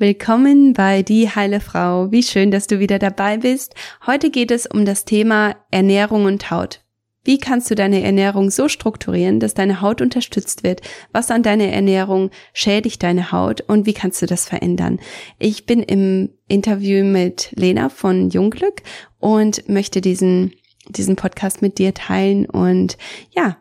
Willkommen bei Die Heile Frau. Wie schön, dass du wieder dabei bist. Heute geht es um das Thema Ernährung und Haut. Wie kannst du deine Ernährung so strukturieren, dass deine Haut unterstützt wird? Was an deiner Ernährung schädigt deine Haut und wie kannst du das verändern? Ich bin im Interview mit Lena von Jungglück und möchte diesen, diesen Podcast mit dir teilen und ja,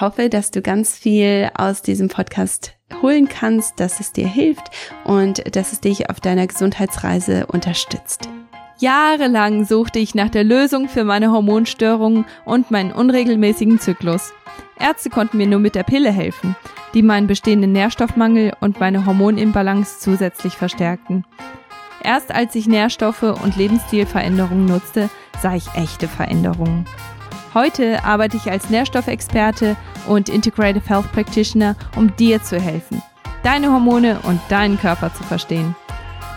hoffe, dass du ganz viel aus diesem Podcast holen kannst, dass es dir hilft und dass es dich auf deiner Gesundheitsreise unterstützt. Jahrelang suchte ich nach der Lösung für meine Hormonstörungen und meinen unregelmäßigen Zyklus. Ärzte konnten mir nur mit der Pille helfen, die meinen bestehenden Nährstoffmangel und meine Hormonimbalance zusätzlich verstärkten. Erst als ich Nährstoffe und Lebensstilveränderungen nutzte, sah ich echte Veränderungen. Heute arbeite ich als Nährstoffexperte und Integrative Health Practitioner, um dir zu helfen, deine Hormone und deinen Körper zu verstehen.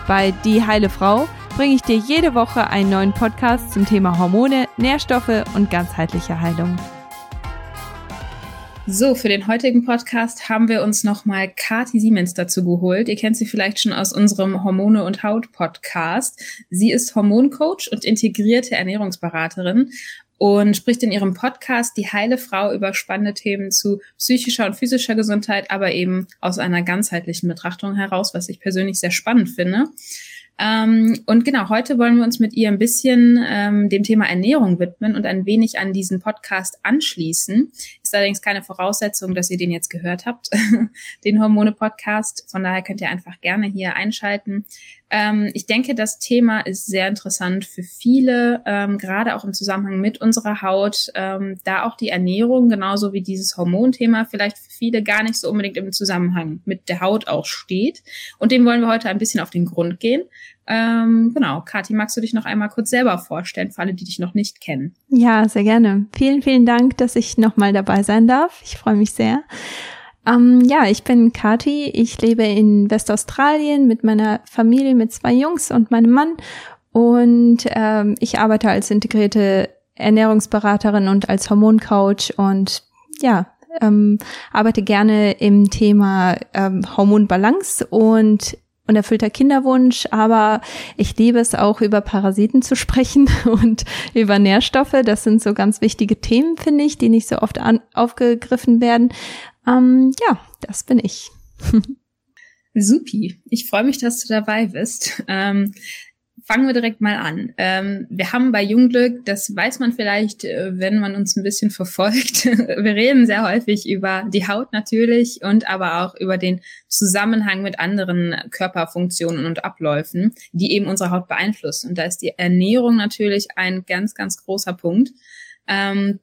Bei Die Heile Frau bringe ich dir jede Woche einen neuen Podcast zum Thema Hormone, Nährstoffe und ganzheitliche Heilung. So, für den heutigen Podcast haben wir uns nochmal Kati Siemens dazu geholt. Ihr kennt sie vielleicht schon aus unserem Hormone und Haut Podcast. Sie ist Hormoncoach und integrierte Ernährungsberaterin und spricht in ihrem Podcast Die heile Frau über spannende Themen zu psychischer und physischer Gesundheit, aber eben aus einer ganzheitlichen Betrachtung heraus, was ich persönlich sehr spannend finde. Ähm, und genau, heute wollen wir uns mit ihr ein bisschen ähm, dem Thema Ernährung widmen und ein wenig an diesen Podcast anschließen. Ist allerdings keine Voraussetzung, dass ihr den jetzt gehört habt, den Hormone-Podcast. Von daher könnt ihr einfach gerne hier einschalten. Ähm, ich denke, das Thema ist sehr interessant für viele, ähm, gerade auch im Zusammenhang mit unserer Haut, ähm, da auch die Ernährung genauso wie dieses Hormonthema vielleicht für viele gar nicht so unbedingt im Zusammenhang mit der Haut auch steht. Und dem wollen wir heute ein bisschen auf den Grund gehen. Ähm, genau, Kathi, magst du dich noch einmal kurz selber vorstellen, für alle, die dich noch nicht kennen? Ja, sehr gerne. Vielen, vielen Dank, dass ich nochmal dabei sein darf. Ich freue mich sehr. Ähm, ja, ich bin Kati. Ich lebe in Westaustralien mit meiner Familie, mit zwei Jungs und meinem Mann. Und ähm, ich arbeite als integrierte Ernährungsberaterin und als Hormoncoach und ja, ähm, arbeite gerne im Thema ähm, Hormonbalance und unerfüllter Kinderwunsch, aber ich liebe es auch über Parasiten zu sprechen und über Nährstoffe. Das sind so ganz wichtige Themen, finde ich, die nicht so oft an, aufgegriffen werden. Ähm, ja, das bin ich. Supi. Ich freue mich, dass du dabei bist. Ähm, fangen wir direkt mal an. Ähm, wir haben bei Jungglück, das weiß man vielleicht, äh, wenn man uns ein bisschen verfolgt, wir reden sehr häufig über die Haut natürlich und aber auch über den Zusammenhang mit anderen Körperfunktionen und Abläufen, die eben unsere Haut beeinflussen. Und da ist die Ernährung natürlich ein ganz, ganz großer Punkt. Ähm,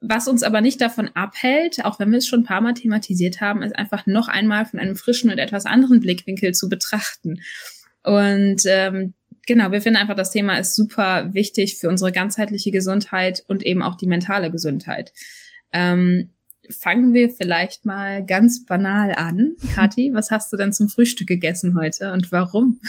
was uns aber nicht davon abhält, auch wenn wir es schon ein paar Mal thematisiert haben, ist einfach noch einmal von einem frischen und etwas anderen Blickwinkel zu betrachten. Und ähm, genau, wir finden einfach, das Thema ist super wichtig für unsere ganzheitliche Gesundheit und eben auch die mentale Gesundheit. Ähm, fangen wir vielleicht mal ganz banal an. Kathi, was hast du denn zum Frühstück gegessen heute und warum?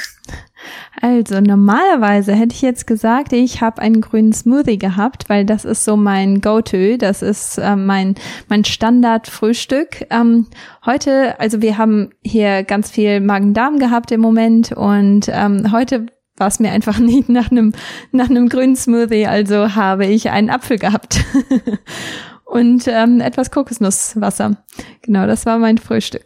Also normalerweise hätte ich jetzt gesagt, ich habe einen grünen Smoothie gehabt, weil das ist so mein Go-To, das ist äh, mein mein Standard-Frühstück. Ähm, heute, also wir haben hier ganz viel Magen-Darm gehabt im Moment und ähm, heute war es mir einfach nicht nach einem nach einem grünen Smoothie, also habe ich einen Apfel gehabt. und ähm, etwas Kokosnusswasser. Genau, das war mein Frühstück.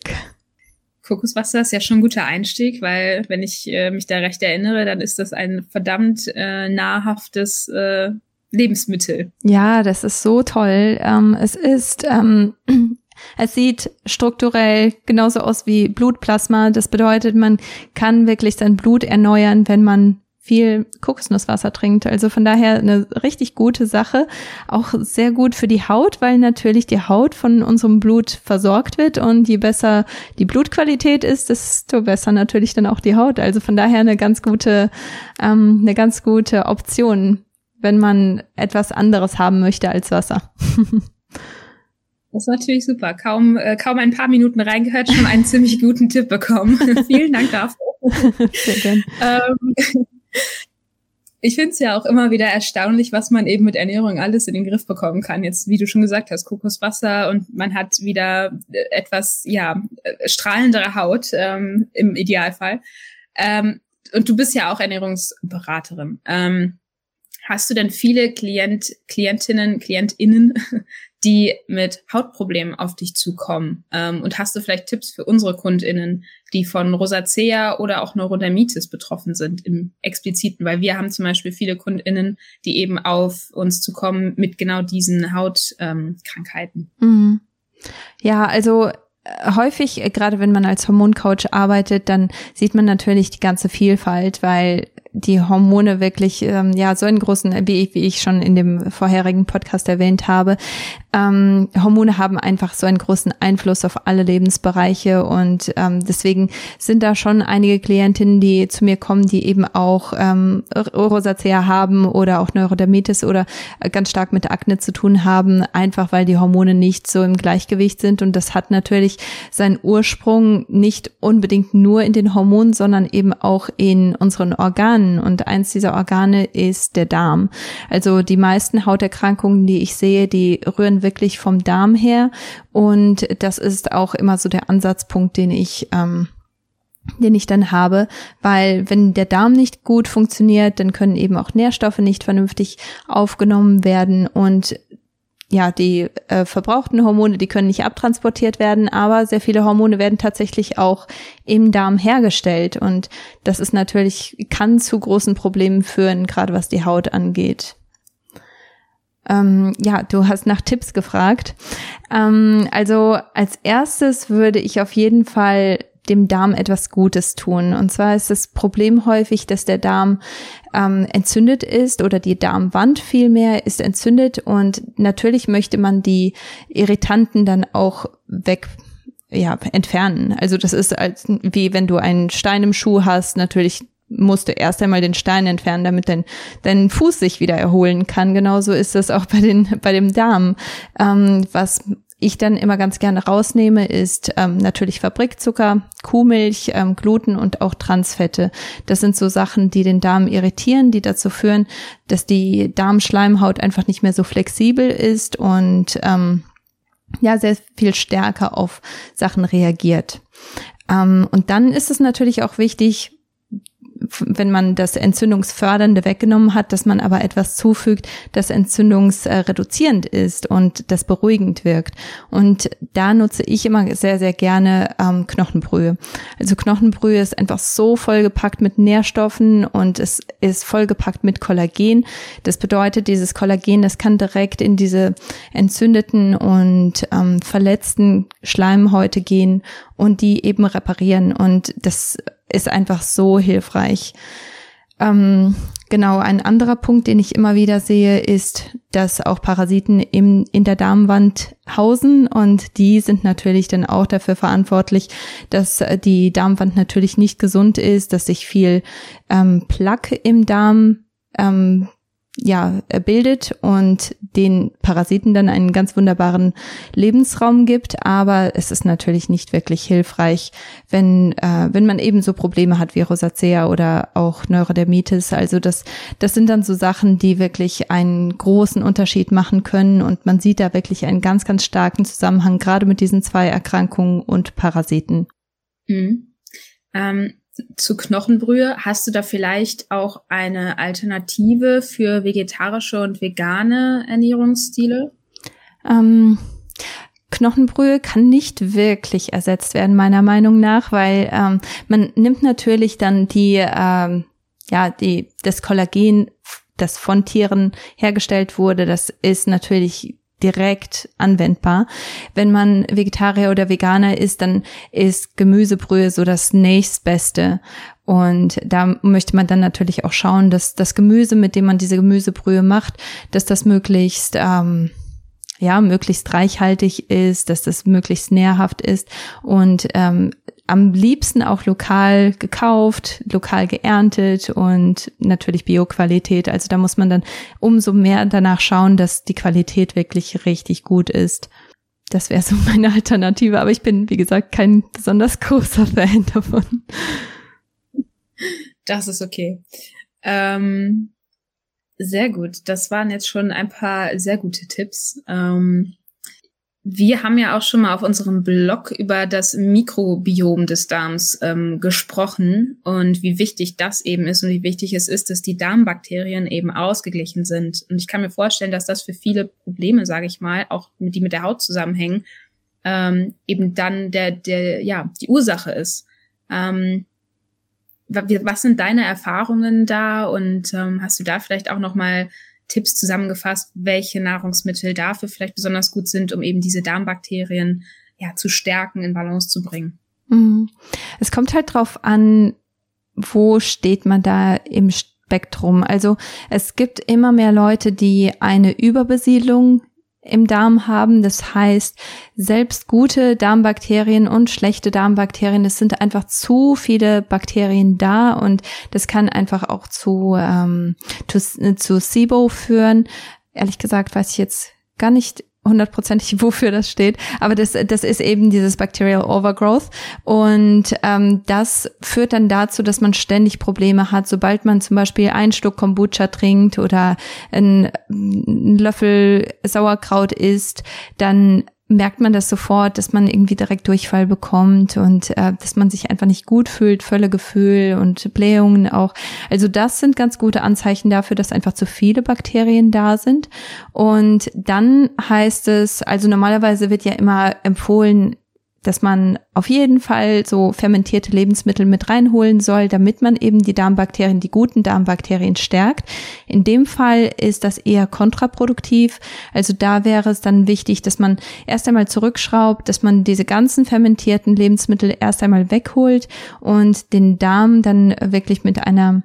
Kokoswasser ist ja schon ein guter Einstieg, weil wenn ich äh, mich da recht erinnere, dann ist das ein verdammt äh, nahrhaftes äh, Lebensmittel. Ja, das ist so toll. Ähm, es ist, ähm, es sieht strukturell genauso aus wie Blutplasma. Das bedeutet, man kann wirklich sein Blut erneuern, wenn man viel Kokosnusswasser trinkt. Also von daher eine richtig gute Sache. Auch sehr gut für die Haut, weil natürlich die Haut von unserem Blut versorgt wird und je besser die Blutqualität ist, desto besser natürlich dann auch die Haut. Also von daher eine ganz gute, ähm, eine ganz gute Option, wenn man etwas anderes haben möchte als Wasser. Das ist natürlich super. Kaum, äh, kaum ein paar Minuten reingehört, schon einen ziemlich guten Tipp bekommen. Vielen Dank dafür. Sehr gern. ähm, ich finde es ja auch immer wieder erstaunlich, was man eben mit Ernährung alles in den Griff bekommen kann. Jetzt, wie du schon gesagt hast, Kokoswasser und man hat wieder äh, etwas, ja, äh, strahlendere Haut ähm, im Idealfall. Ähm, und du bist ja auch Ernährungsberaterin. Ähm, hast du denn viele Klient, Klientinnen, KlientInnen, die mit Hautproblemen auf dich zukommen? Ähm, und hast du vielleicht Tipps für unsere KundInnen, die von Rosacea oder auch Neurodermitis betroffen sind im expliziten? Weil wir haben zum Beispiel viele KundInnen, die eben auf uns zukommen mit genau diesen Hautkrankheiten. Ähm, mhm. Ja, also häufig, äh, gerade wenn man als Hormoncoach arbeitet, dann sieht man natürlich die ganze Vielfalt, weil die Hormone wirklich ähm, ja so einen großen, wie ich, wie ich schon in dem vorherigen Podcast erwähnt habe, ähm, Hormone haben einfach so einen großen Einfluss auf alle Lebensbereiche und ähm, deswegen sind da schon einige Klientinnen, die zu mir kommen, die eben auch ähm, Rosacea haben oder auch Neurodermitis oder ganz stark mit Akne zu tun haben, einfach weil die Hormone nicht so im Gleichgewicht sind. Und das hat natürlich seinen Ursprung nicht unbedingt nur in den Hormonen, sondern eben auch in unseren Organen und eins dieser Organe ist der Darm. Also die meisten Hauterkrankungen, die ich sehe, die rühren wirklich vom Darm her. Und das ist auch immer so der Ansatzpunkt, den ich ähm, den ich dann habe, weil wenn der Darm nicht gut funktioniert, dann können eben auch Nährstoffe nicht vernünftig aufgenommen werden und ja, die äh, verbrauchten Hormone, die können nicht abtransportiert werden, aber sehr viele Hormone werden tatsächlich auch im Darm hergestellt und das ist natürlich kann zu großen Problemen führen, gerade was die Haut angeht. Ähm, ja, du hast nach Tipps gefragt. Ähm, also als erstes würde ich auf jeden Fall dem Darm etwas Gutes tun. Und zwar ist das Problem häufig, dass der Darm ähm, entzündet ist oder die Darmwand vielmehr ist entzündet und natürlich möchte man die Irritanten dann auch weg ja, entfernen. Also das ist als, wie wenn du einen Stein im Schuh hast, natürlich musst du erst einmal den Stein entfernen, damit dein, dein Fuß sich wieder erholen kann. Genauso ist das auch bei, den, bei dem Darm. Ähm, was ich dann immer ganz gerne rausnehme, ist ähm, natürlich Fabrikzucker, Kuhmilch, ähm, Gluten und auch Transfette. Das sind so Sachen, die den Darm irritieren, die dazu führen, dass die Darmschleimhaut einfach nicht mehr so flexibel ist und ähm, ja sehr viel stärker auf Sachen reagiert. Ähm, und dann ist es natürlich auch wichtig, wenn man das Entzündungsfördernde weggenommen hat, dass man aber etwas zufügt, das entzündungsreduzierend ist und das beruhigend wirkt. Und da nutze ich immer sehr, sehr gerne ähm, Knochenbrühe. Also Knochenbrühe ist einfach so vollgepackt mit Nährstoffen und es ist vollgepackt mit Kollagen. Das bedeutet, dieses Kollagen, das kann direkt in diese entzündeten und ähm, verletzten Schleimhäute gehen und die eben reparieren. Und das ist einfach so hilfreich. Ähm, genau, ein anderer Punkt, den ich immer wieder sehe, ist, dass auch Parasiten im, in der Darmwand hausen und die sind natürlich dann auch dafür verantwortlich, dass die Darmwand natürlich nicht gesund ist, dass sich viel ähm, Plaque im Darm ähm, ja, bildet und den Parasiten dann einen ganz wunderbaren Lebensraum gibt. Aber es ist natürlich nicht wirklich hilfreich, wenn, äh, wenn man eben so Probleme hat wie Rosacea oder auch Neurodermitis. Also das, das sind dann so Sachen, die wirklich einen großen Unterschied machen können. Und man sieht da wirklich einen ganz, ganz starken Zusammenhang, gerade mit diesen zwei Erkrankungen und Parasiten. Mhm. Ähm zu Knochenbrühe. Hast du da vielleicht auch eine Alternative für vegetarische und vegane Ernährungsstile? Ähm, Knochenbrühe kann nicht wirklich ersetzt werden, meiner Meinung nach, weil ähm, man nimmt natürlich dann die, ähm, ja, die, das Kollagen, das von Tieren hergestellt wurde, das ist natürlich direkt anwendbar. Wenn man Vegetarier oder Veganer ist, dann ist Gemüsebrühe so das nächstbeste. Und da möchte man dann natürlich auch schauen, dass das Gemüse, mit dem man diese Gemüsebrühe macht, dass das möglichst ähm, ja möglichst reichhaltig ist, dass das möglichst nährhaft ist und ähm, am liebsten auch lokal gekauft, lokal geerntet und natürlich Bioqualität. Also da muss man dann umso mehr danach schauen, dass die Qualität wirklich richtig gut ist. Das wäre so meine Alternative, aber ich bin, wie gesagt, kein besonders großer Fan davon. Das ist okay. Ähm, sehr gut. Das waren jetzt schon ein paar sehr gute Tipps. Ähm, Wir haben ja auch schon mal auf unserem Blog über das Mikrobiom des Darms ähm, gesprochen und wie wichtig das eben ist und wie wichtig es ist, dass die Darmbakterien eben ausgeglichen sind. Und ich kann mir vorstellen, dass das für viele Probleme, sage ich mal, auch die mit der Haut zusammenhängen, ähm, eben dann der, der, ja, die Ursache ist. Ähm, was sind deine Erfahrungen da und ähm, hast du da vielleicht auch noch mal Tipps zusammengefasst, welche Nahrungsmittel dafür vielleicht besonders gut sind, um eben diese Darmbakterien ja zu stärken, in Balance zu bringen. Mhm. Es kommt halt drauf an, wo steht man da im Spektrum. Also es gibt immer mehr Leute, die eine Überbesiedlung im Darm haben. Das heißt, selbst gute Darmbakterien und schlechte Darmbakterien, es sind einfach zu viele Bakterien da und das kann einfach auch zu, ähm, zu, zu SIBO führen. Ehrlich gesagt weiß ich jetzt gar nicht hundertprozentig, wofür das steht. Aber das, das ist eben dieses Bacterial Overgrowth. Und ähm, das führt dann dazu, dass man ständig Probleme hat. Sobald man zum Beispiel einen Schluck Kombucha trinkt oder einen, einen Löffel Sauerkraut isst, dann merkt man das sofort, dass man irgendwie direkt Durchfall bekommt und äh, dass man sich einfach nicht gut fühlt, Völlegefühl und Blähungen auch. Also das sind ganz gute Anzeichen dafür, dass einfach zu viele Bakterien da sind. Und dann heißt es, also normalerweise wird ja immer empfohlen, dass man auf jeden Fall so fermentierte Lebensmittel mit reinholen soll, damit man eben die Darmbakterien, die guten Darmbakterien stärkt. In dem Fall ist das eher kontraproduktiv. Also da wäre es dann wichtig, dass man erst einmal zurückschraubt, dass man diese ganzen fermentierten Lebensmittel erst einmal wegholt und den Darm dann wirklich mit einer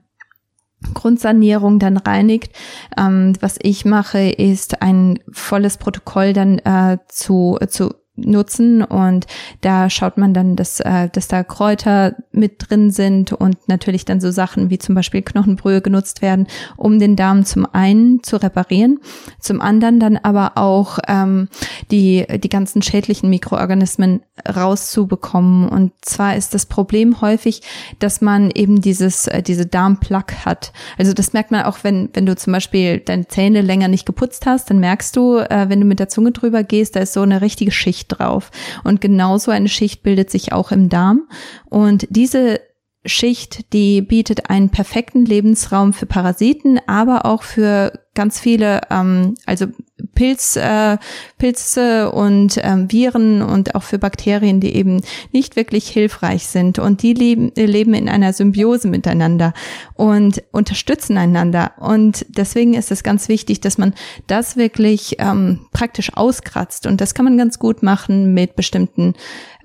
Grundsanierung dann reinigt. Ähm, was ich mache, ist ein volles Protokoll dann äh, zu, zu nutzen und da schaut man dann, dass, äh, dass da Kräuter mit drin sind und natürlich dann so Sachen wie zum Beispiel Knochenbrühe genutzt werden, um den Darm zum einen zu reparieren, zum anderen dann aber auch ähm, die, die ganzen schädlichen Mikroorganismen rauszubekommen. Und zwar ist das Problem häufig, dass man eben dieses, äh, diese Darmplaque hat. Also das merkt man auch, wenn, wenn du zum Beispiel deine Zähne länger nicht geputzt hast, dann merkst du, äh, wenn du mit der Zunge drüber gehst, da ist so eine richtige Schicht Schicht drauf. Und genauso eine Schicht bildet sich auch im Darm. Und diese Schicht, die bietet einen perfekten Lebensraum für Parasiten, aber auch für ganz viele, ähm, also Pilz, äh, Pilze und ähm, Viren und auch für Bakterien, die eben nicht wirklich hilfreich sind. Und die leben, leben in einer Symbiose miteinander und unterstützen einander. Und deswegen ist es ganz wichtig, dass man das wirklich ähm, praktisch auskratzt. Und das kann man ganz gut machen mit bestimmten,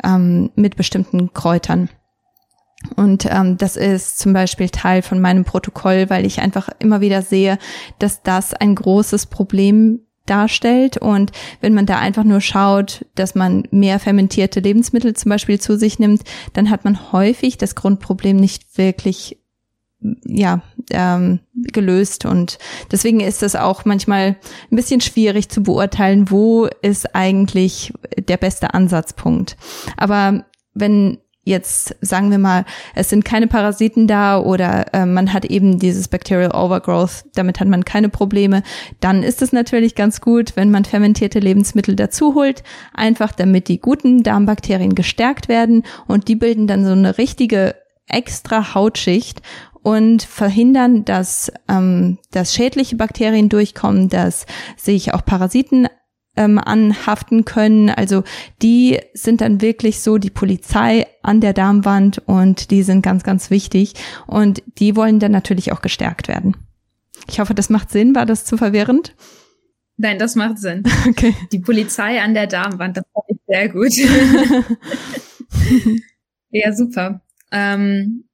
ähm, mit bestimmten Kräutern. Und ähm, das ist zum Beispiel Teil von meinem Protokoll, weil ich einfach immer wieder sehe, dass das ein großes Problem darstellt. Und wenn man da einfach nur schaut, dass man mehr fermentierte Lebensmittel zum Beispiel zu sich nimmt, dann hat man häufig das Grundproblem nicht wirklich ja ähm, gelöst und deswegen ist es auch manchmal ein bisschen schwierig zu beurteilen, wo ist eigentlich der beste Ansatzpunkt. Aber wenn jetzt sagen wir mal, es sind keine Parasiten da oder äh, man hat eben dieses Bacterial Overgrowth, damit hat man keine Probleme, dann ist es natürlich ganz gut, wenn man fermentierte Lebensmittel dazu holt, einfach damit die guten Darmbakterien gestärkt werden und die bilden dann so eine richtige extra Hautschicht und verhindern, dass, ähm, dass schädliche Bakterien durchkommen, dass sich auch Parasiten ähm, anhaften können. Also die sind dann wirklich so die Polizei an der Darmwand und die sind ganz, ganz wichtig und die wollen dann natürlich auch gestärkt werden. Ich hoffe, das macht Sinn. War das zu verwirrend? Nein, das macht Sinn. Okay. Die Polizei an der Darmwand, das fand ich sehr gut. ja, super. Ähm,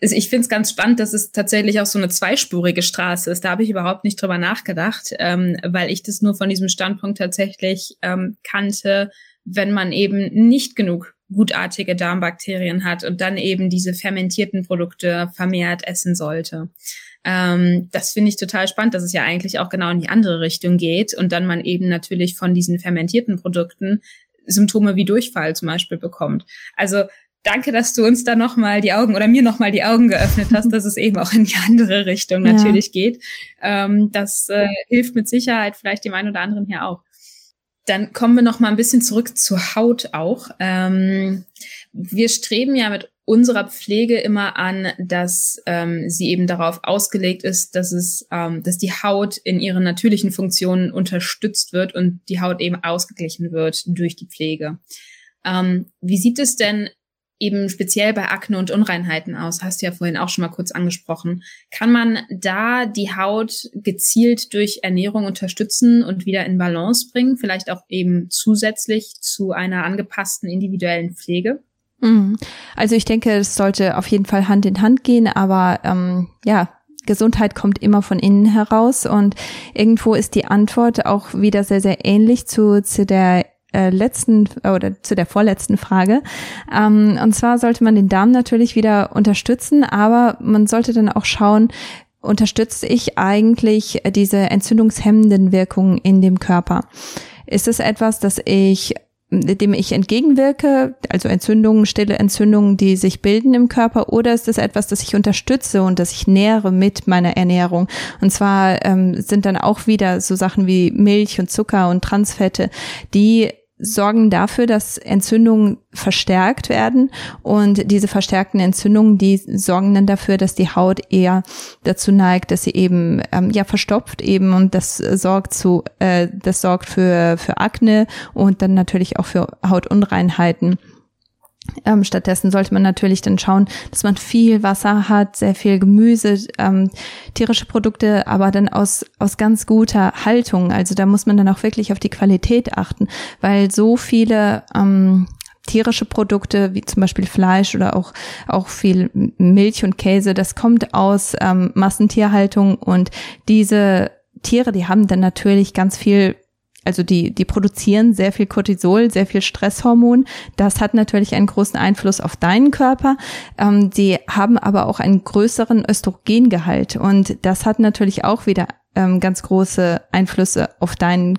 ich finde es ganz spannend, dass es tatsächlich auch so eine zweispurige Straße ist. Da habe ich überhaupt nicht drüber nachgedacht, ähm, weil ich das nur von diesem Standpunkt tatsächlich ähm, kannte, wenn man eben nicht genug gutartige Darmbakterien hat und dann eben diese fermentierten Produkte vermehrt essen sollte. Ähm, das finde ich total spannend, dass es ja eigentlich auch genau in die andere Richtung geht und dann man eben natürlich von diesen fermentierten Produkten Symptome wie Durchfall zum Beispiel bekommt. Also danke, dass du uns da nochmal die Augen oder mir nochmal die Augen geöffnet hast, dass es eben auch in die andere Richtung natürlich ja. geht. Ähm, das äh, hilft mit Sicherheit vielleicht dem einen oder anderen hier auch. Dann kommen wir noch mal ein bisschen zurück zur Haut auch. Ähm, wir streben ja mit unserer Pflege immer an, dass ähm, sie eben darauf ausgelegt ist, dass es, ähm, dass die Haut in ihren natürlichen Funktionen unterstützt wird und die Haut eben ausgeglichen wird durch die Pflege. Ähm, wie sieht es denn eben speziell bei Akne und Unreinheiten aus? Hast du ja vorhin auch schon mal kurz angesprochen. Kann man da die Haut gezielt durch Ernährung unterstützen und wieder in Balance bringen? Vielleicht auch eben zusätzlich zu einer angepassten individuellen Pflege? Mhm. Also ich denke, es sollte auf jeden Fall Hand in Hand gehen, aber ähm, ja, Gesundheit kommt immer von innen heraus und irgendwo ist die Antwort auch wieder sehr, sehr ähnlich zu, zu der äh, letzten oder zu der vorletzten Frage. Ähm, und zwar sollte man den Darm natürlich wieder unterstützen, aber man sollte dann auch schauen, unterstütze ich eigentlich diese entzündungshemmenden Wirkungen in dem Körper? Ist es etwas, das ich dem ich entgegenwirke, also Entzündungen, stille Entzündungen, die sich bilden im Körper, oder ist es etwas, das ich unterstütze und das ich nähere mit meiner Ernährung? Und zwar ähm, sind dann auch wieder so Sachen wie Milch und Zucker und Transfette, die sorgen dafür, dass Entzündungen verstärkt werden und diese verstärkten Entzündungen, die sorgen dann dafür, dass die Haut eher dazu neigt, dass sie eben ähm, ja verstopft eben und das sorgt zu äh, das sorgt für für Akne und dann natürlich auch für Hautunreinheiten. Ähm, stattdessen sollte man natürlich dann schauen, dass man viel Wasser hat, sehr viel Gemüse, ähm, tierische Produkte, aber dann aus, aus ganz guter Haltung. Also da muss man dann auch wirklich auf die Qualität achten, weil so viele ähm, tierische Produkte, wie zum Beispiel Fleisch oder auch, auch viel Milch und Käse, das kommt aus ähm, Massentierhaltung und diese Tiere, die haben dann natürlich ganz viel also die, die produzieren sehr viel Cortisol, sehr viel Stresshormon. Das hat natürlich einen großen Einfluss auf deinen Körper. Ähm, die haben aber auch einen größeren Östrogengehalt und das hat natürlich auch wieder ähm, ganz große Einflüsse auf deinen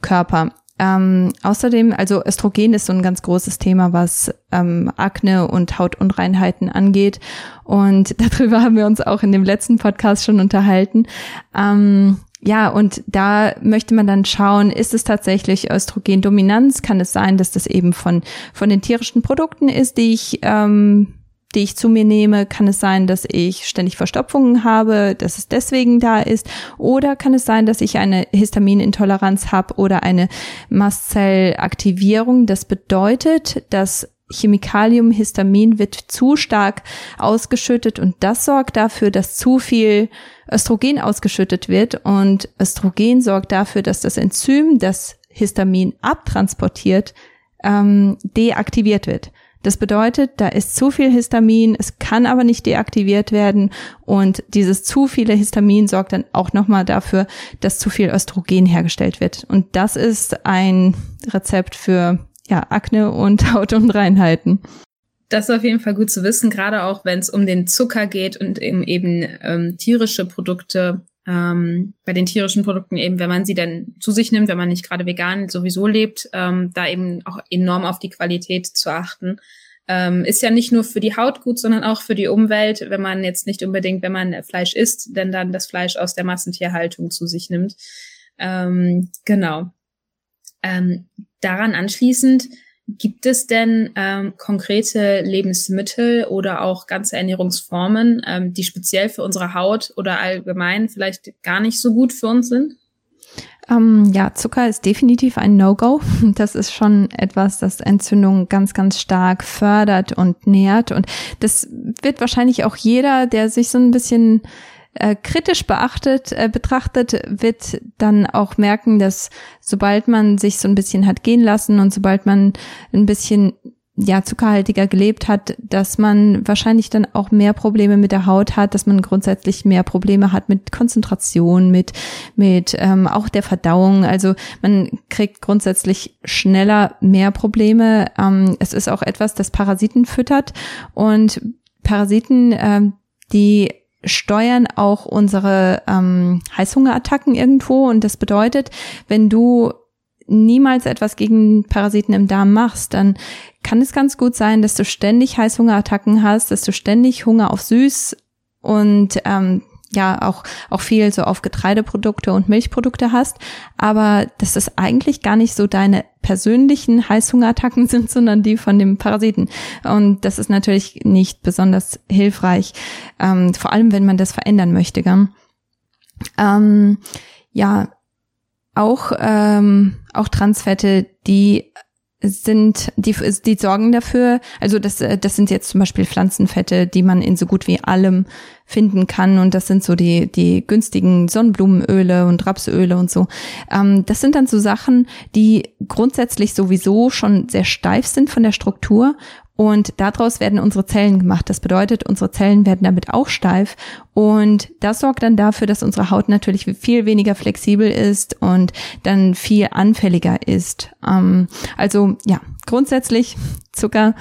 Körper. Ähm, außerdem, also Östrogen ist so ein ganz großes Thema, was ähm, Akne und Hautunreinheiten angeht. Und darüber haben wir uns auch in dem letzten Podcast schon unterhalten. Ähm, ja, und da möchte man dann schauen, ist es tatsächlich Östrogendominanz? Kann es sein, dass das eben von, von den tierischen Produkten ist, die ich, ähm, die ich zu mir nehme? Kann es sein, dass ich ständig Verstopfungen habe, dass es deswegen da ist? Oder kann es sein, dass ich eine Histaminintoleranz habe oder eine Mastzellaktivierung? Das bedeutet, dass Chemikalium Histamin wird zu stark ausgeschüttet und das sorgt dafür, dass zu viel Östrogen ausgeschüttet wird und Östrogen sorgt dafür, dass das Enzym, das Histamin abtransportiert, ähm, deaktiviert wird. Das bedeutet, da ist zu viel Histamin, es kann aber nicht deaktiviert werden und dieses zu viele Histamin sorgt dann auch nochmal dafür, dass zu viel Östrogen hergestellt wird. Und das ist ein Rezept für ja, Akne und Hautunreinheiten. Das ist auf jeden Fall gut zu wissen, gerade auch wenn es um den Zucker geht und eben, eben ähm, tierische Produkte. Ähm, bei den tierischen Produkten eben, wenn man sie dann zu sich nimmt, wenn man nicht gerade vegan sowieso lebt, ähm, da eben auch enorm auf die Qualität zu achten. Ähm, ist ja nicht nur für die Haut gut, sondern auch für die Umwelt, wenn man jetzt nicht unbedingt, wenn man Fleisch isst, denn dann das Fleisch aus der Massentierhaltung zu sich nimmt. Ähm, genau. Ähm, daran anschließend, gibt es denn ähm, konkrete Lebensmittel oder auch ganze Ernährungsformen, ähm, die speziell für unsere Haut oder allgemein vielleicht gar nicht so gut für uns sind? Ähm, ja, Zucker ist definitiv ein No-Go. Das ist schon etwas, das Entzündung ganz, ganz stark fördert und nährt. Und das wird wahrscheinlich auch jeder, der sich so ein bisschen äh, kritisch beachtet, äh, betrachtet, wird dann auch merken, dass sobald man sich so ein bisschen hat gehen lassen und sobald man ein bisschen ja zuckerhaltiger gelebt hat, dass man wahrscheinlich dann auch mehr Probleme mit der Haut hat, dass man grundsätzlich mehr Probleme hat mit Konzentration, mit mit ähm, auch der Verdauung. Also man kriegt grundsätzlich schneller mehr Probleme. Ähm, es ist auch etwas, das Parasiten füttert und Parasiten, ähm, die steuern auch unsere ähm, Heißhungerattacken irgendwo. Und das bedeutet, wenn du niemals etwas gegen Parasiten im Darm machst, dann kann es ganz gut sein, dass du ständig Heißhungerattacken hast, dass du ständig Hunger auf süß und ähm, ja auch auch viel so auf Getreideprodukte und Milchprodukte hast, aber dass das eigentlich gar nicht so deine persönlichen Heißhungerattacken sind, sondern die von dem Parasiten. Und das ist natürlich nicht besonders hilfreich, ähm, vor allem wenn man das verändern möchte. Gell? Ähm, ja, auch ähm, auch Transfette, die sind, die, die sorgen dafür, also das, äh, das sind jetzt zum Beispiel Pflanzenfette, die man in so gut wie allem finden kann und das sind so die, die günstigen Sonnenblumenöle und Rapsöle und so. Ähm, das sind dann so Sachen, die grundsätzlich sowieso schon sehr steif sind von der Struktur und daraus werden unsere Zellen gemacht. Das bedeutet, unsere Zellen werden damit auch steif. Und das sorgt dann dafür, dass unsere Haut natürlich viel weniger flexibel ist und dann viel anfälliger ist. Ähm, also ja, grundsätzlich Zucker,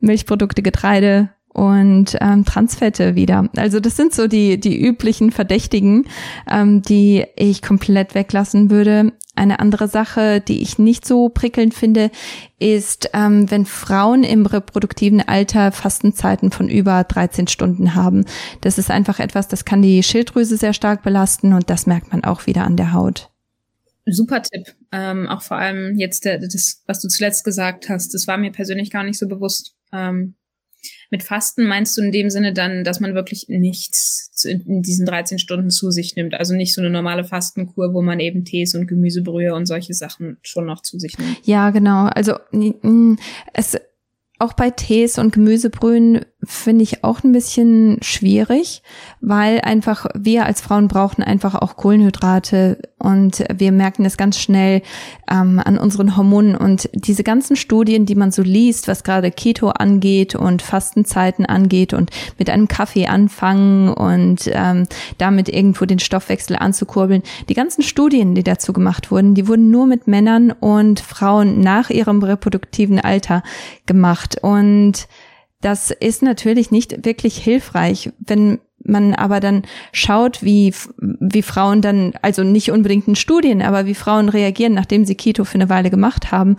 Milchprodukte, Getreide, und ähm, Transfette wieder. Also das sind so die, die üblichen Verdächtigen, ähm, die ich komplett weglassen würde. Eine andere Sache, die ich nicht so prickelnd finde, ist, ähm, wenn Frauen im reproduktiven Alter Fastenzeiten von über 13 Stunden haben. Das ist einfach etwas, das kann die Schilddrüse sehr stark belasten und das merkt man auch wieder an der Haut. Super Tipp. Ähm, auch vor allem jetzt der, das, was du zuletzt gesagt hast, das war mir persönlich gar nicht so bewusst. Ähm, mit Fasten meinst du in dem Sinne dann, dass man wirklich nichts in diesen 13 Stunden zu sich nimmt? Also nicht so eine normale Fastenkur, wo man eben Tees und Gemüsebrühe und solche Sachen schon noch zu sich nimmt? Ja, genau. Also es auch bei Tees und Gemüsebrühen finde ich auch ein bisschen schwierig, weil einfach wir als Frauen brauchen einfach auch Kohlenhydrate und wir merken das ganz schnell ähm, an unseren Hormonen. Und diese ganzen Studien, die man so liest, was gerade Keto angeht und Fastenzeiten angeht und mit einem Kaffee anfangen und ähm, damit irgendwo den Stoffwechsel anzukurbeln, die ganzen Studien, die dazu gemacht wurden, die wurden nur mit Männern und Frauen nach ihrem reproduktiven Alter gemacht. Und das ist natürlich nicht wirklich hilfreich, wenn man aber dann schaut, wie, wie Frauen dann, also nicht unbedingt in Studien, aber wie Frauen reagieren, nachdem sie Keto für eine Weile gemacht haben,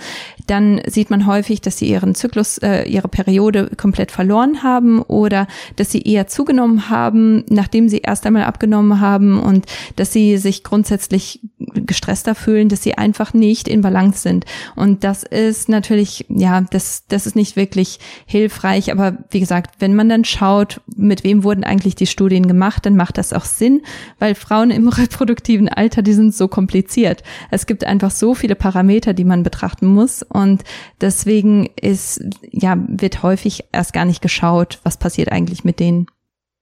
dann sieht man häufig, dass sie ihren Zyklus, äh, ihre Periode komplett verloren haben oder dass sie eher zugenommen haben, nachdem sie erst einmal abgenommen haben und dass sie sich grundsätzlich gestresster fühlen, dass sie einfach nicht in Balance sind. Und das ist natürlich, ja, das, das ist nicht wirklich hilfreich. Aber wie gesagt, wenn man dann schaut, mit wem wurden eigentlich die Studien gemacht, dann macht das auch Sinn, weil Frauen im reproduktiven Alter, die sind so kompliziert. Es gibt einfach so viele Parameter, die man betrachten muss und deswegen ist, ja, wird häufig erst gar nicht geschaut, was passiert eigentlich mit denen.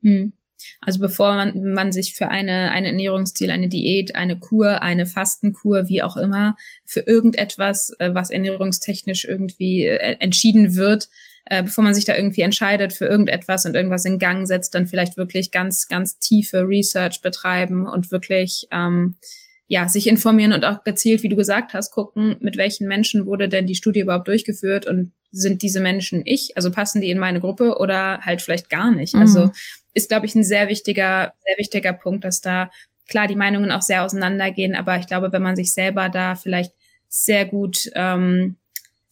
Hm. Also bevor man, man sich für eine, eine Ernährungsziel, eine Diät, eine Kur, eine Fastenkur, wie auch immer, für irgendetwas, äh, was ernährungstechnisch irgendwie äh, entschieden wird, äh, bevor man sich da irgendwie entscheidet für irgendetwas und irgendwas in Gang setzt, dann vielleicht wirklich ganz, ganz tiefe Research betreiben und wirklich ähm, ja, sich informieren und auch gezielt, wie du gesagt hast, gucken, mit welchen Menschen wurde denn die Studie überhaupt durchgeführt und sind diese Menschen ich, also passen die in meine Gruppe oder halt vielleicht gar nicht. Mhm. Also ist, glaube ich, ein sehr wichtiger, sehr wichtiger Punkt, dass da klar die Meinungen auch sehr auseinandergehen, aber ich glaube, wenn man sich selber da vielleicht sehr gut ähm,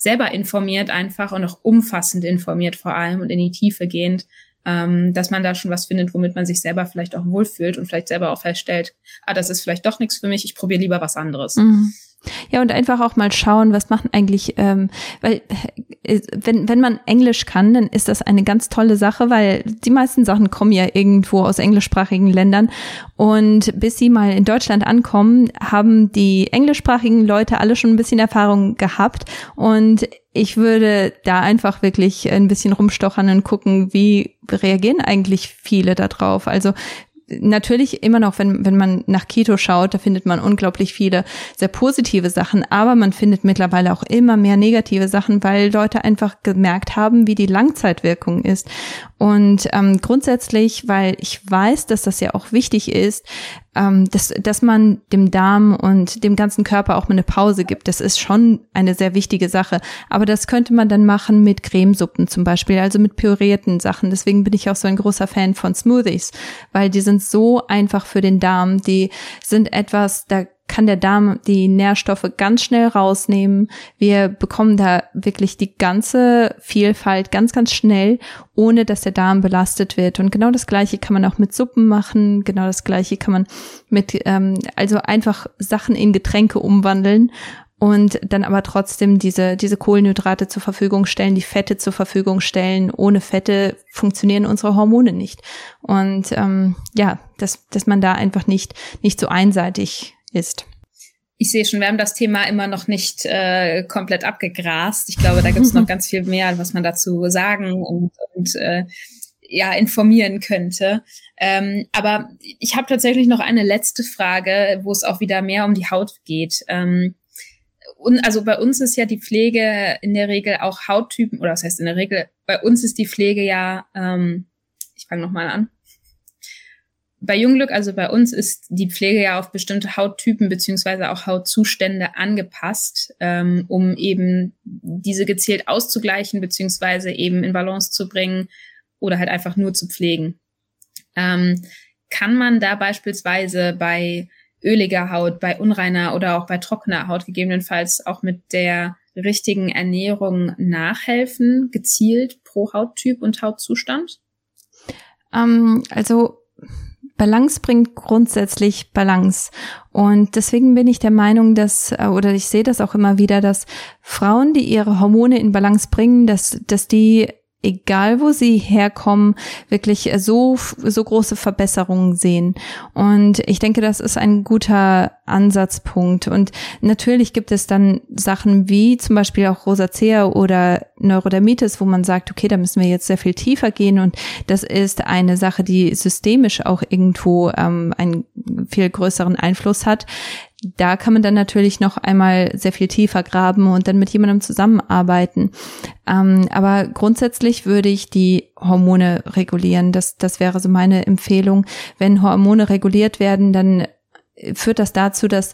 selber informiert einfach und auch umfassend informiert vor allem und in die Tiefe gehend, ähm, dass man da schon was findet, womit man sich selber vielleicht auch wohlfühlt und vielleicht selber auch feststellt, ah, das ist vielleicht doch nichts für mich, ich probiere lieber was anderes. Mhm. Ja, und einfach auch mal schauen, was machen eigentlich, ähm, weil äh, wenn, wenn man Englisch kann, dann ist das eine ganz tolle Sache, weil die meisten Sachen kommen ja irgendwo aus englischsprachigen Ländern. Und bis sie mal in Deutschland ankommen, haben die englischsprachigen Leute alle schon ein bisschen Erfahrung gehabt. Und ich würde da einfach wirklich ein bisschen rumstochern und gucken, wie reagieren eigentlich viele darauf. Also natürlich immer noch, wenn, wenn man nach Keto schaut, da findet man unglaublich viele sehr positive Sachen, aber man findet mittlerweile auch immer mehr negative Sachen, weil Leute einfach gemerkt haben, wie die Langzeitwirkung ist. Und ähm, grundsätzlich, weil ich weiß, dass das ja auch wichtig ist, ähm, dass, dass man dem Darm und dem ganzen Körper auch mal eine Pause gibt. Das ist schon eine sehr wichtige Sache. Aber das könnte man dann machen mit Cremesuppen zum Beispiel, also mit pürierten Sachen. Deswegen bin ich auch so ein großer Fan von Smoothies, weil die sind so einfach für den Darm. Die sind etwas, da kann der Darm die Nährstoffe ganz schnell rausnehmen. Wir bekommen da wirklich die ganze Vielfalt ganz, ganz schnell, ohne dass der Darm belastet wird. Und genau das Gleiche kann man auch mit Suppen machen. Genau das Gleiche kann man mit, ähm, also einfach Sachen in Getränke umwandeln und dann aber trotzdem diese, diese Kohlenhydrate zur Verfügung stellen, die Fette zur Verfügung stellen. Ohne Fette funktionieren unsere Hormone nicht. Und ähm, ja, dass, dass man da einfach nicht, nicht so einseitig ist. Ich sehe schon, wir haben das Thema immer noch nicht äh, komplett abgegrast. Ich glaube, da gibt es noch ganz viel mehr, was man dazu sagen und, und äh, ja informieren könnte. Ähm, aber ich habe tatsächlich noch eine letzte Frage, wo es auch wieder mehr um die Haut geht. Ähm, und also bei uns ist ja die Pflege in der Regel auch Hauttypen, oder was heißt in der Regel, bei uns ist die Pflege ja, ähm, ich fange nochmal an. Bei Jungglück, also bei uns, ist die Pflege ja auf bestimmte Hauttypen beziehungsweise auch Hautzustände angepasst, ähm, um eben diese gezielt auszugleichen beziehungsweise eben in Balance zu bringen oder halt einfach nur zu pflegen. Ähm, kann man da beispielsweise bei öliger Haut, bei unreiner oder auch bei trockener Haut gegebenenfalls auch mit der richtigen Ernährung nachhelfen, gezielt pro Hauttyp und Hautzustand? Ähm, also Balance bringt grundsätzlich Balance. Und deswegen bin ich der Meinung, dass, äh, oder ich sehe das auch immer wieder, dass Frauen, die ihre Hormone in Balance bringen, dass, dass die egal wo sie herkommen, wirklich so, so große Verbesserungen sehen. Und ich denke, das ist ein guter Ansatzpunkt. Und natürlich gibt es dann Sachen wie zum Beispiel auch Rosacea oder Neurodermitis, wo man sagt, okay, da müssen wir jetzt sehr viel tiefer gehen. Und das ist eine Sache, die systemisch auch irgendwo ähm, einen viel größeren Einfluss hat da kann man dann natürlich noch einmal sehr viel tiefer graben und dann mit jemandem zusammenarbeiten. Ähm, aber grundsätzlich würde ich die Hormone regulieren. Das, das wäre so meine Empfehlung. Wenn Hormone reguliert werden, dann führt das dazu, dass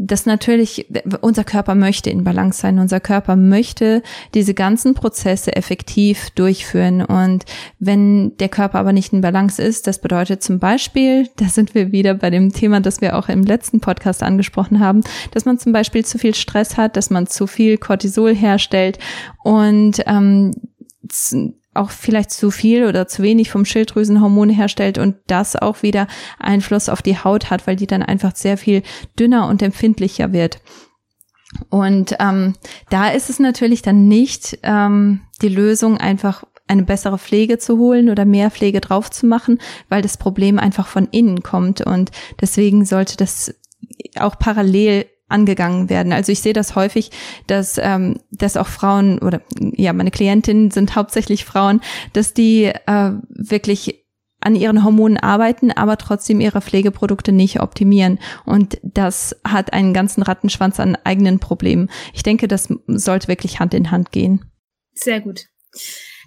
dass natürlich unser Körper möchte in Balance sein. Unser Körper möchte diese ganzen Prozesse effektiv durchführen. Und wenn der Körper aber nicht in Balance ist, das bedeutet zum Beispiel, da sind wir wieder bei dem Thema, das wir auch im letzten Podcast angesprochen haben, dass man zum Beispiel zu viel Stress hat, dass man zu viel Cortisol herstellt und ähm, auch vielleicht zu viel oder zu wenig vom Schilddrüsenhormon herstellt und das auch wieder Einfluss auf die Haut hat, weil die dann einfach sehr viel dünner und empfindlicher wird. Und ähm, da ist es natürlich dann nicht ähm, die Lösung, einfach eine bessere Pflege zu holen oder mehr Pflege drauf zu machen, weil das Problem einfach von innen kommt. Und deswegen sollte das auch parallel angegangen werden. Also ich sehe das häufig, dass, ähm, dass auch Frauen oder ja, meine Klientinnen sind hauptsächlich Frauen, dass die äh, wirklich an ihren Hormonen arbeiten, aber trotzdem ihre Pflegeprodukte nicht optimieren. Und das hat einen ganzen Rattenschwanz an eigenen Problemen. Ich denke, das sollte wirklich Hand in Hand gehen. Sehr gut.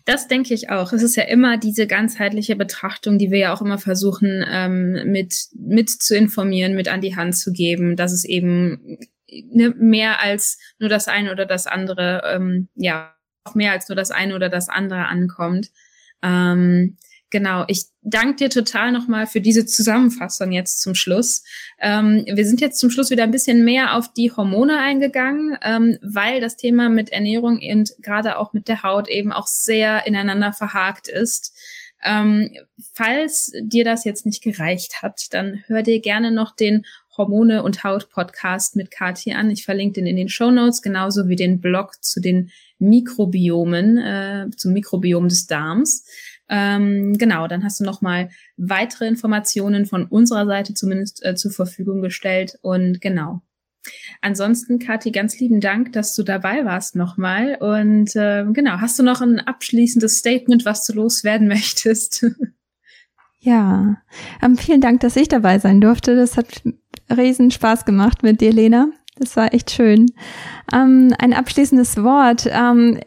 Das denke ich auch. Es ist ja immer diese ganzheitliche Betrachtung, die wir ja auch immer versuchen, ähm, mit, mit zu informieren, mit an die Hand zu geben, dass es eben ne, mehr als nur das eine oder das andere, ähm, ja, auch mehr als nur das eine oder das andere ankommt. Ähm, Genau, ich danke dir total nochmal für diese Zusammenfassung jetzt zum Schluss. Ähm, wir sind jetzt zum Schluss wieder ein bisschen mehr auf die Hormone eingegangen, ähm, weil das Thema mit Ernährung und gerade auch mit der Haut eben auch sehr ineinander verhakt ist. Ähm, falls dir das jetzt nicht gereicht hat, dann hör dir gerne noch den Hormone und Haut Podcast mit Kathi an. Ich verlinke den in den Show Notes, genauso wie den Blog zu den Mikrobiomen, äh, zum Mikrobiom des Darms. Ähm, genau, dann hast du nochmal weitere Informationen von unserer Seite zumindest äh, zur Verfügung gestellt. Und genau. Ansonsten, Kathi, ganz lieben Dank, dass du dabei warst nochmal. Und äh, genau, hast du noch ein abschließendes Statement, was du loswerden möchtest? Ja, ähm, vielen Dank, dass ich dabei sein durfte. Das hat riesen Spaß gemacht mit dir, Lena. Das war echt schön. Ähm, ein abschließendes Wort. Ähm,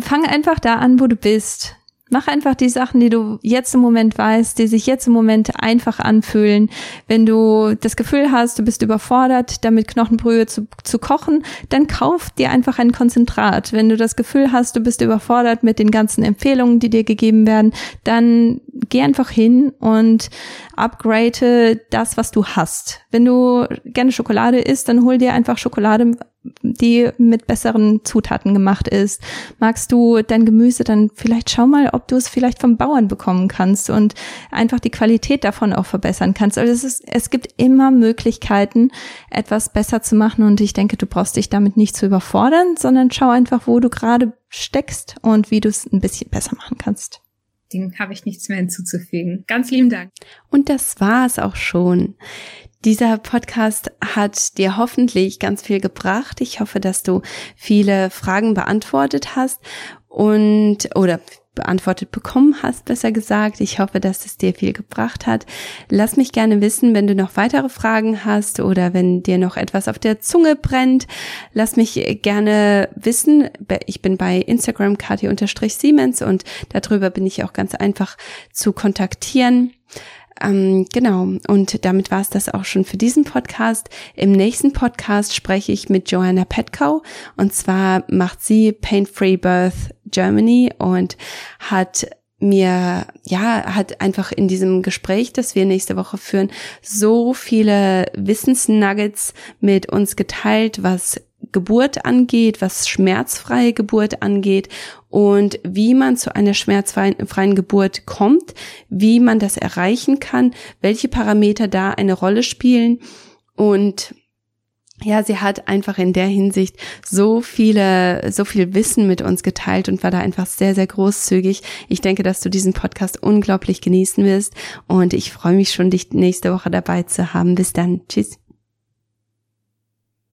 fang einfach da an, wo du bist Mach einfach die Sachen, die du jetzt im Moment weißt, die sich jetzt im Moment einfach anfühlen. Wenn du das Gefühl hast, du bist überfordert, damit Knochenbrühe zu, zu kochen, dann kauf dir einfach ein Konzentrat. Wenn du das Gefühl hast, du bist überfordert mit den ganzen Empfehlungen, die dir gegeben werden, dann geh einfach hin und upgrade das, was du hast. Wenn du gerne Schokolade isst, dann hol dir einfach Schokolade die mit besseren Zutaten gemacht ist. Magst du dein Gemüse, dann vielleicht schau mal, ob du es vielleicht vom Bauern bekommen kannst und einfach die Qualität davon auch verbessern kannst. Also es, ist, es gibt immer Möglichkeiten, etwas besser zu machen und ich denke, du brauchst dich damit nicht zu überfordern, sondern schau einfach, wo du gerade steckst und wie du es ein bisschen besser machen kannst. Dem habe ich nichts mehr hinzuzufügen. Ganz lieben Dank. Und das war es auch schon. Dieser Podcast hat dir hoffentlich ganz viel gebracht. Ich hoffe, dass du viele Fragen beantwortet hast und oder beantwortet bekommen hast, besser gesagt. Ich hoffe, dass es dir viel gebracht hat. Lass mich gerne wissen, wenn du noch weitere Fragen hast oder wenn dir noch etwas auf der Zunge brennt. Lass mich gerne wissen. Ich bin bei Instagram kati-siemens und darüber bin ich auch ganz einfach zu kontaktieren. Ähm, genau, und damit war es das auch schon für diesen Podcast. Im nächsten Podcast spreche ich mit Joanna Petkow und zwar macht sie Pain Free Birth Germany und hat mir, ja, hat einfach in diesem Gespräch, das wir nächste Woche führen, so viele Wissensnuggets mit uns geteilt, was Geburt angeht, was schmerzfreie Geburt angeht und wie man zu einer schmerzfreien Geburt kommt, wie man das erreichen kann, welche Parameter da eine Rolle spielen und ja, sie hat einfach in der Hinsicht so viele, so viel Wissen mit uns geteilt und war da einfach sehr, sehr großzügig. Ich denke, dass du diesen Podcast unglaublich genießen wirst und ich freue mich schon, dich nächste Woche dabei zu haben. Bis dann. Tschüss.